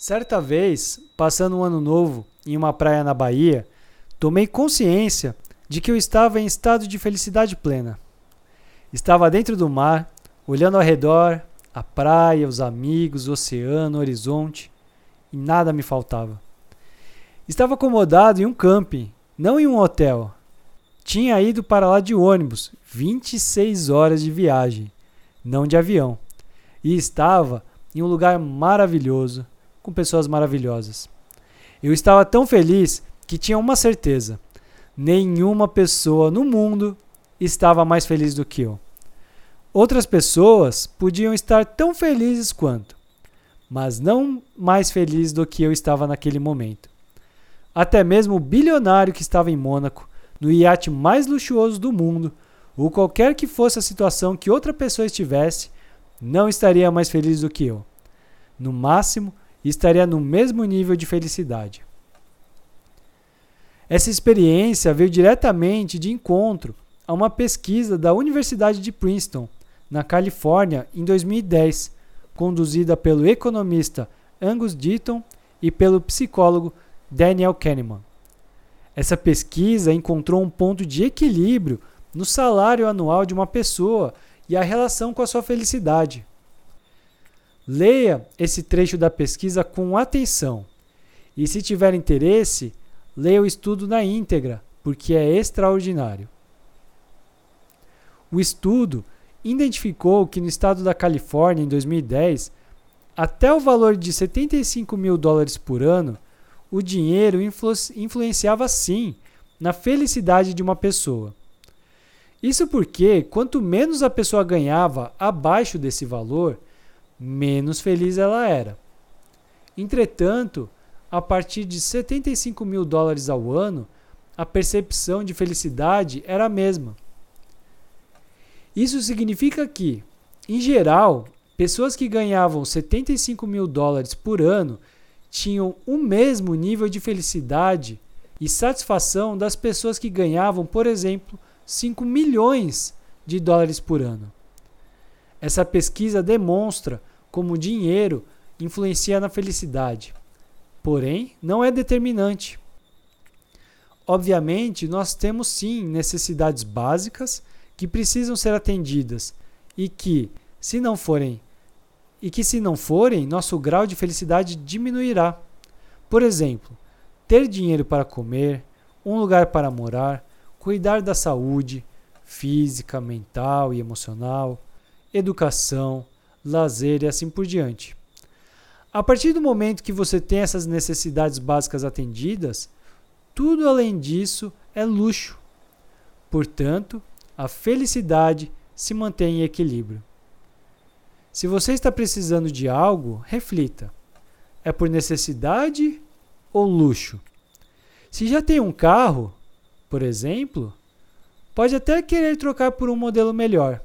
Certa vez, passando um ano novo em uma praia na Bahia, tomei consciência de que eu estava em estado de felicidade plena. Estava dentro do mar, olhando ao redor, a praia, os amigos, o oceano, o horizonte, e nada me faltava. Estava acomodado em um camping, não em um hotel. Tinha ido para lá de ônibus, 26 horas de viagem, não de avião. E estava em um lugar maravilhoso, com pessoas maravilhosas. Eu estava tão feliz que tinha uma certeza: nenhuma pessoa no mundo estava mais feliz do que eu. Outras pessoas podiam estar tão felizes quanto, mas não mais felizes do que eu estava naquele momento. Até mesmo o bilionário que estava em Mônaco, no iate mais luxuoso do mundo, ou qualquer que fosse a situação que outra pessoa estivesse, não estaria mais feliz do que eu. No máximo, estaria no mesmo nível de felicidade. Essa experiência veio diretamente de encontro a uma pesquisa da Universidade de Princeton, na Califórnia, em 2010, conduzida pelo economista Angus Deaton e pelo psicólogo Daniel Kahneman. Essa pesquisa encontrou um ponto de equilíbrio no salário anual de uma pessoa e a relação com a sua felicidade. Leia esse trecho da pesquisa com atenção. E se tiver interesse, leia o estudo na íntegra, porque é extraordinário. O estudo identificou que no estado da Califórnia, em 2010, até o valor de 75 mil dólares por ano, o dinheiro influ influenciava sim na felicidade de uma pessoa. Isso porque, quanto menos a pessoa ganhava abaixo desse valor, menos feliz ela era. Entretanto, a partir de 75 mil dólares ao ano, a percepção de felicidade era a mesma. Isso significa que, em geral, pessoas que ganhavam 75 mil dólares por ano tinham o mesmo nível de felicidade e satisfação das pessoas que ganhavam, por exemplo, 5 milhões de dólares por ano. Essa pesquisa demonstra como o dinheiro influencia na felicidade, porém não é determinante. Obviamente, nós temos sim necessidades básicas que precisam ser atendidas e que, se não forem, e que se não forem, nosso grau de felicidade diminuirá. Por exemplo, ter dinheiro para comer, um lugar para morar, cuidar da saúde física, mental e emocional, educação, lazer e assim por diante. A partir do momento que você tem essas necessidades básicas atendidas, tudo além disso é luxo. Portanto, a felicidade se mantém em equilíbrio. Se você está precisando de algo, reflita: é por necessidade ou luxo? Se já tem um carro, por exemplo, pode até querer trocar por um modelo melhor.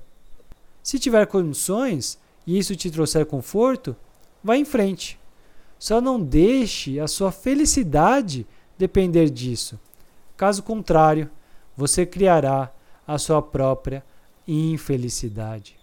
Se tiver condições, e isso te trouxer conforto, vá em frente. Só não deixe a sua felicidade depender disso. Caso contrário, você criará a sua própria infelicidade.